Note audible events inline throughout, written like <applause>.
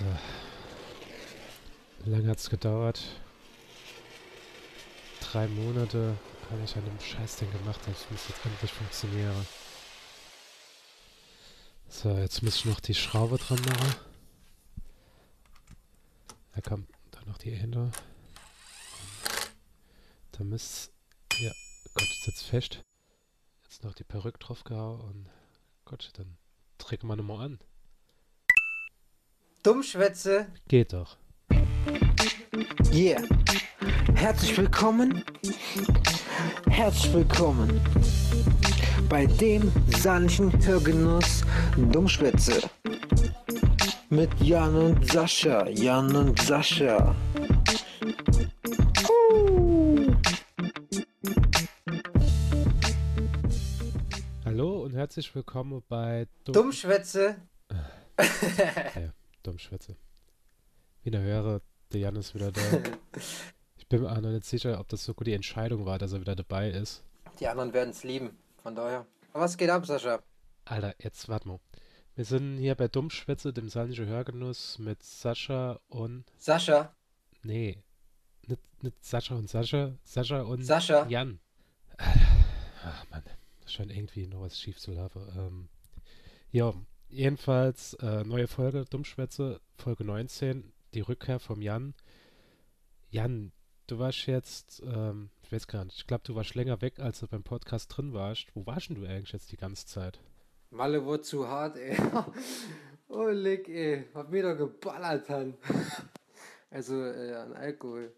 So. Lange hat es gedauert? Drei Monate habe ich an dem Scheißding gemacht, dass es jetzt endlich funktionieren. So, jetzt muss ich noch die Schraube dran machen. Da kommt dann noch die Hände. Da müsst ja, Gott, sitzt fest. Jetzt noch die Perücke drauf gehauen und Gott, dann trägt man nochmal an. Dummschwätze. Geht doch. Yeah. Herzlich willkommen. Herzlich willkommen bei dem sanften Hörgenuss Dummschwätze. Mit Jan und Sascha. Jan und Sascha. Uh. Hallo und herzlich willkommen bei Dumm Dummschwätze. <laughs> ja, Dummschwätze. Wie eine höre, der Jan ist wieder da. <laughs> ich bin mir auch noch nicht sicher, ob das so gut die Entscheidung war, dass er wieder dabei ist. Die anderen werden es lieben, von daher. was geht ab, Sascha? Alter, jetzt warte mal. Wir sind hier bei Dummschwätze, dem salmischen Hörgenuss mit Sascha und. Sascha? Nee. Nicht, nicht Sascha und Sascha, Sascha und Sascha. Jan. Ach Mann, scheint irgendwie noch was schief zu laufen. Ähm, ja, jedenfalls äh, neue Folge Dummschwätze, Folge 19, die Rückkehr vom Jan. Jan, du warst jetzt, ähm, ich weiß gar nicht, ich glaube, du warst länger weg, als du beim Podcast drin warst. Wo warst denn du eigentlich jetzt die ganze Zeit? Malle wurde zu hart, ey. <laughs> oh, leck, ey. Hab mir doch geballert, han. <laughs> also, äh, an Alkohol.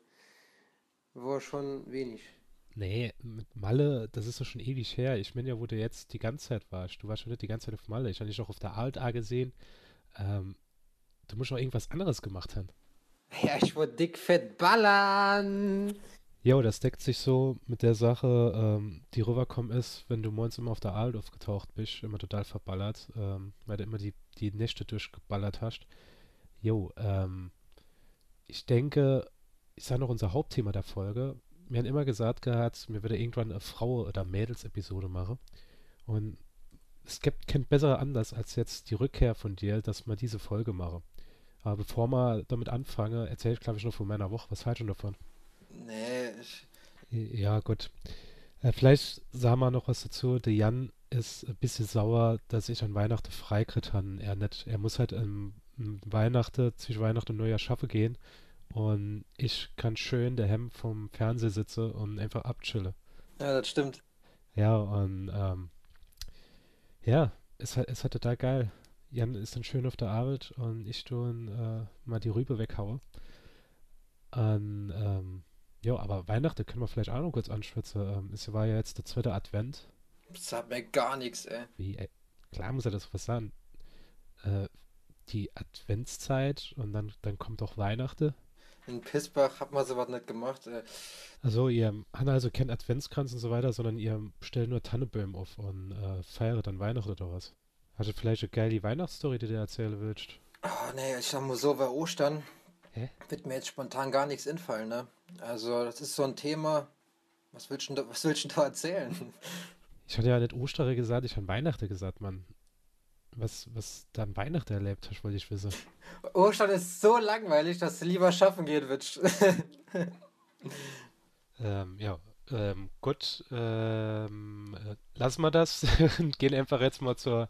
War schon wenig. Nee, mit Malle, das ist doch schon ewig her. Ich meine ja, wo du jetzt die ganze Zeit warst. Du warst schon nicht die ganze Zeit auf Malle. Ich habe dich auch auf der Alt A gesehen. Ähm, du musst auch irgendwas anderes gemacht haben. Ja, ich wollte dick fett ballern. Jo, das deckt sich so mit der Sache, ähm, die rüberkommen ist, wenn du morgens immer auf der Aal aufgetaucht bist, immer total verballert, ähm, weil du immer die, die Nächte durchgeballert hast. Jo, ähm, ich denke, ich sage noch unser Hauptthema der Folge. Wir haben immer gesagt gehabt, mir würde irgendwann eine Frau- oder Mädels-Episode machen. Und es gibt keinen besseren Anlass als jetzt die Rückkehr von dir, dass wir diese Folge machen. Aber bevor wir damit anfangen, erzähle ich, glaube ich, noch von meiner Woche. Was haltet ihr davon? Nee, ich. Ja, gut. Äh, vielleicht sagen wir noch was dazu. Der Jan ist ein bisschen sauer, dass ich an Weihnachten freikriegt habe. Er nicht. Er muss halt ähm, Weihnachten, zwischen Weihnachten und Neujahr schaffen gehen. Und ich kann schön daheim vom Fernseher sitzen und einfach abchillen. Ja, das stimmt. Ja, und ähm, ja, es, es hat total geil. Jan ist dann schön auf der Arbeit und ich tun äh, mal die Rübe weghaue. Und ähm, ja, aber Weihnachten können wir vielleicht auch noch kurz anschwitzen. Ähm, es war ja jetzt der zweite Advent. Das sagt mir gar nichts, ey. Wie, ey, klar muss er das was sagen. Äh, die Adventszeit und dann, dann kommt auch Weihnachten. In Pissbach hat man sowas nicht gemacht. Ey. Also ihr habt also keinen Adventskranz und so weiter, sondern ihr stellt nur Tannebäume auf und äh, feiert dann Weihnachten oder was? Hast du vielleicht eine geile Weihnachtsstory, die du erzählen willst? Oh, nee, ich sag mal so, bei Ostern Hä? wird mir jetzt spontan gar nichts infallen, ne? Also, das ist so ein Thema. Was willst du, was willst du da erzählen? Ich hatte ja nicht Ostern gesagt, ich habe Weihnachten gesagt, Mann. Was, was du an Weihnachten erlebt hast, wollte ich wissen. Ostern ist so langweilig, dass du lieber schaffen gehen willst. <laughs> ähm, ja, ähm, gut. Ähm, äh, lassen wir das <laughs> und gehen einfach jetzt mal zur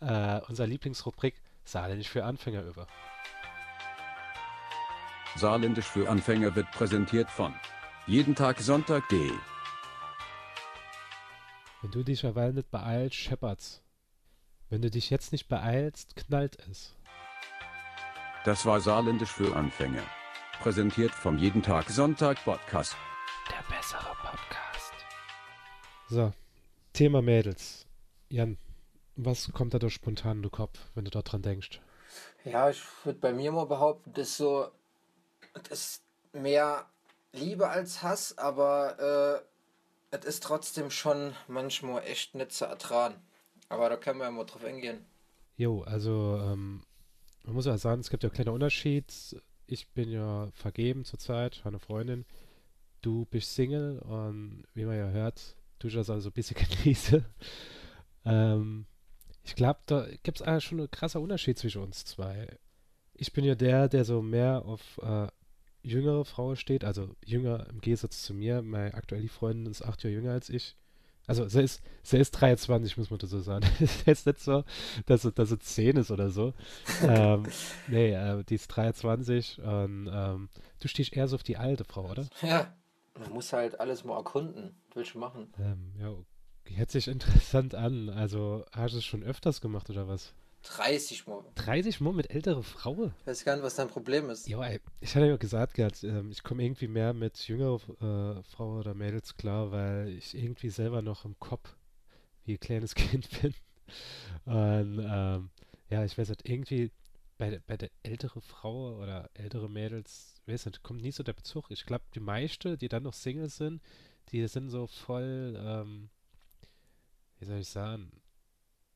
äh, unserer Lieblingsrubrik Saarländisch für Anfänger über. Saarländisch für Anfänger wird präsentiert von jeden Tag Sonntag.de. Wenn du dich derweil nicht beeilst, scheppert's. Wenn du dich jetzt nicht beeilst, knallt es. Das war Saarländisch für Anfänger. Präsentiert vom Jeden Tag Sonntag Podcast. Der bessere Podcast. So, Thema Mädels. Jan, was kommt da doch spontan in den Kopf, wenn du dort dran denkst? Ja, ich würde bei mir mal behaupten, das ist so, das ist mehr Liebe als Hass, aber äh, es ist trotzdem schon manchmal echt nicht zu ertragen. Aber da können wir ja mal drauf eingehen. Jo, also ähm, man muss ja sagen, es gibt ja einen kleinen Unterschied. Ich bin ja vergeben zurzeit, habe eine Freundin. Du bist Single und wie man ja hört, du das also ein bisschen genieße. ähm, ich glaube, da gibt es schon einen krasser Unterschied zwischen uns zwei. ich bin ja der, der so mehr auf äh, jüngere Frauen steht, also jünger im Gegensatz zu mir. Meine aktuelle Freundin ist acht Jahre jünger als ich. Also sie ist, sie ist 23, muss man dazu sagen. <laughs> ist jetzt nicht so, dass sie, dass sie 10 ist oder so. <laughs> ähm, nee, äh, die ist 23 und ähm, du stehst eher so auf die alte Frau, oder? Ja, man muss halt alles mal erkunden. Willst du machen? Ähm, ja, hört sich interessant an. Also hast du es schon öfters gemacht oder was? 30 Mal. 30 Mal mit ältere Frauen? Ich weiß gar nicht, was dein Problem ist. Ja, ey, ich hatte ja gesagt gehabt, ähm, ich komme irgendwie mehr mit jüngeren äh, Frauen oder Mädels klar, weil ich irgendwie selber noch im Kopf wie ein kleines <laughs> Kind bin. Und ähm, ja, ich weiß nicht, irgendwie bei, bei der ältere Frau oder ältere Mädels, weiß nicht, kommt nie so der Bezug. Ich glaube, die meisten, die dann noch Single sind, die sind so voll, ähm, wie soll ich sagen,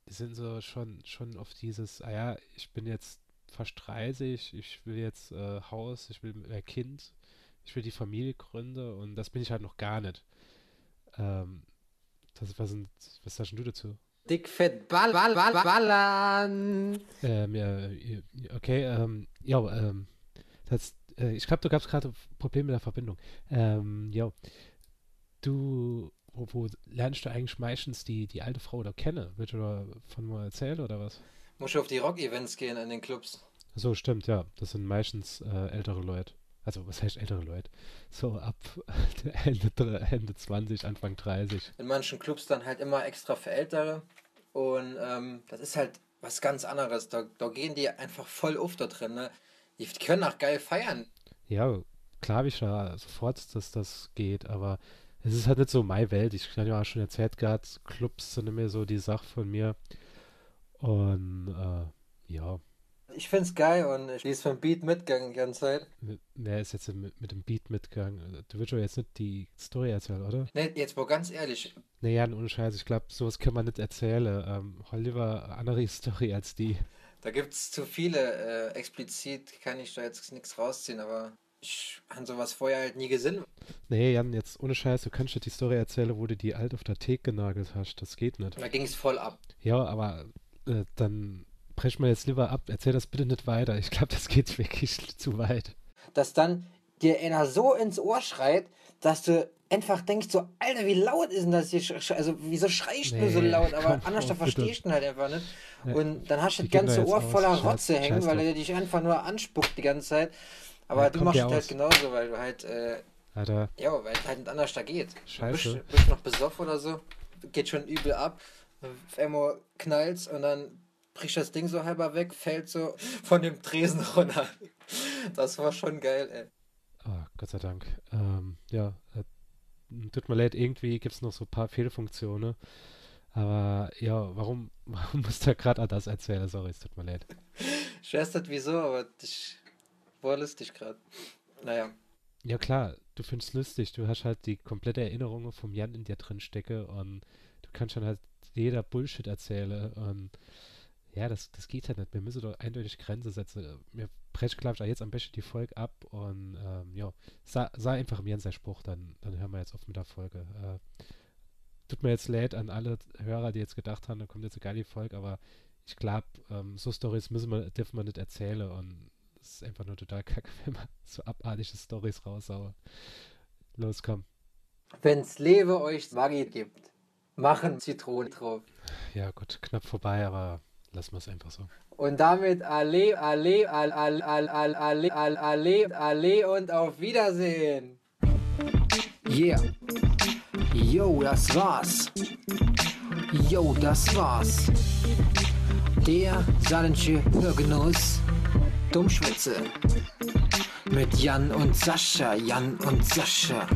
sind so schon, schon auf dieses, ah ja, ich bin jetzt fast 30, ich will jetzt äh, Haus, ich will mehr Kind, ich will die Familie gründen und das bin ich halt noch gar nicht. Ähm, das, was, sind, was sagst du dazu? Dick, fett, ball, ball, ball, ballern. Ähm, ja, okay, ähm, ja, ähm, das, äh, ich glaube, du gabst gerade Probleme mit der Verbindung. Ähm, ja, du wo, wo lernst du eigentlich meistens die, die alte Frau oder kennen? Willst du davon mal erzählen oder was? Muss du auf die Rock-Events gehen in den Clubs. So, stimmt, ja. Das sind meistens äh, ältere Leute. Also, was heißt ältere Leute? So ab <laughs> Ende, Ende 20, Anfang 30. In manchen Clubs dann halt immer extra für Ältere. Und ähm, das ist halt was ganz anderes. Da, da gehen die einfach voll auf da drin. Ne? Die können auch geil feiern. Ja, klar ich ja sofort, dass das geht, aber es ist halt nicht so meine Welt. Ich habe ja auch schon erzählt gerade, Clubs sind immer so die Sache von mir. Und äh, ja. Ich finde es geil und ich lese vom Beat mitgegangen die ganze Zeit. Wer ist jetzt mit, mit dem Beat mitgegangen? Du willst doch jetzt nicht die Story erzählen, oder? Ne, jetzt mal ganz ehrlich. Nee, ja, ohne Scheiß. Ich glaube, sowas kann man nicht erzählen. Ähm, Oliver, andere <laughs> Story als die. Da gibt es zu viele. Äh, explizit kann ich da jetzt nichts rausziehen, aber ich habe sowas vorher halt nie gesehen. Nee, Jan, jetzt ohne Scheiß, du kannst dir die Story erzählen, wo du die alt auf der Theke genagelt hast. Das geht nicht. Da ging es voll ab. Ja, aber äh, dann brech mal jetzt lieber ab. Erzähl das bitte nicht weiter. Ich glaube, das geht <laughs> wirklich zu weit. Dass dann dir einer so ins Ohr schreit, dass du einfach denkst so, Alter, wie laut ist denn das hier? Also, wieso schreist nee, du so laut? Aber anders da verstehst du halt einfach nicht. Und dann hast du das ganze Ohr voller Rotze hängen, weil er dich einfach nur anspuckt die ganze Zeit. Aber ja, du machst es halt genauso, weil du halt, äh, Alter. ja, weil es halt nicht anders da geht. Scheiße. Du bist, bist noch besoffen oder so, geht schon übel ab, auf einmal knallt's und dann bricht das Ding so halber weg, fällt so von dem Tresen <laughs> runter. Das war schon geil, ey. Oh, Gott sei Dank. Ähm, ja, äh, tut mir leid, irgendwie gibt es noch so ein paar Fehlfunktionen. Aber ja, warum, <laughs> warum muss der gerade das erzählen? Sorry, es tut mir leid. Ich weiß nicht wieso, aber ich war lustig gerade. Naja. Ja klar, du findest lustig. Du hast halt die komplette Erinnerung vom Jan in dir drin stecke und du kannst schon halt jeder Bullshit erzählen und ja, das, das geht halt nicht. Wir müssen doch eindeutig Grenze setzen. Mir brechen, glaube ich, jetzt am besten die Folge ab und ähm, ja, sah, sah einfach im Jan sein Spruch, dann, dann hören wir jetzt auf mit der Folge. Äh, tut mir jetzt leid an alle Hörer, die jetzt gedacht haben, da kommt jetzt eine geile Folge, aber ich glaube, ähm, so Stories müssen wir, dürfen wir nicht erzählen und das ist einfach nur total kacke, <laughs> wenn man so abartige Stories raushaut. Los, komm. Wenn's lebe euch Maggi gibt, machen Zitronen drauf. Ja, gut, knapp vorbei, aber lassen wir es einfach so. Und damit alle, alle, alle, alle, alle, alle, alle, alle und auf Wiedersehen. Yeah. Yo, das war's. Yo, das war's. Der saarländische Hörgenuss Dummschwätze mit Jan und Sascha, Jan und Sascha.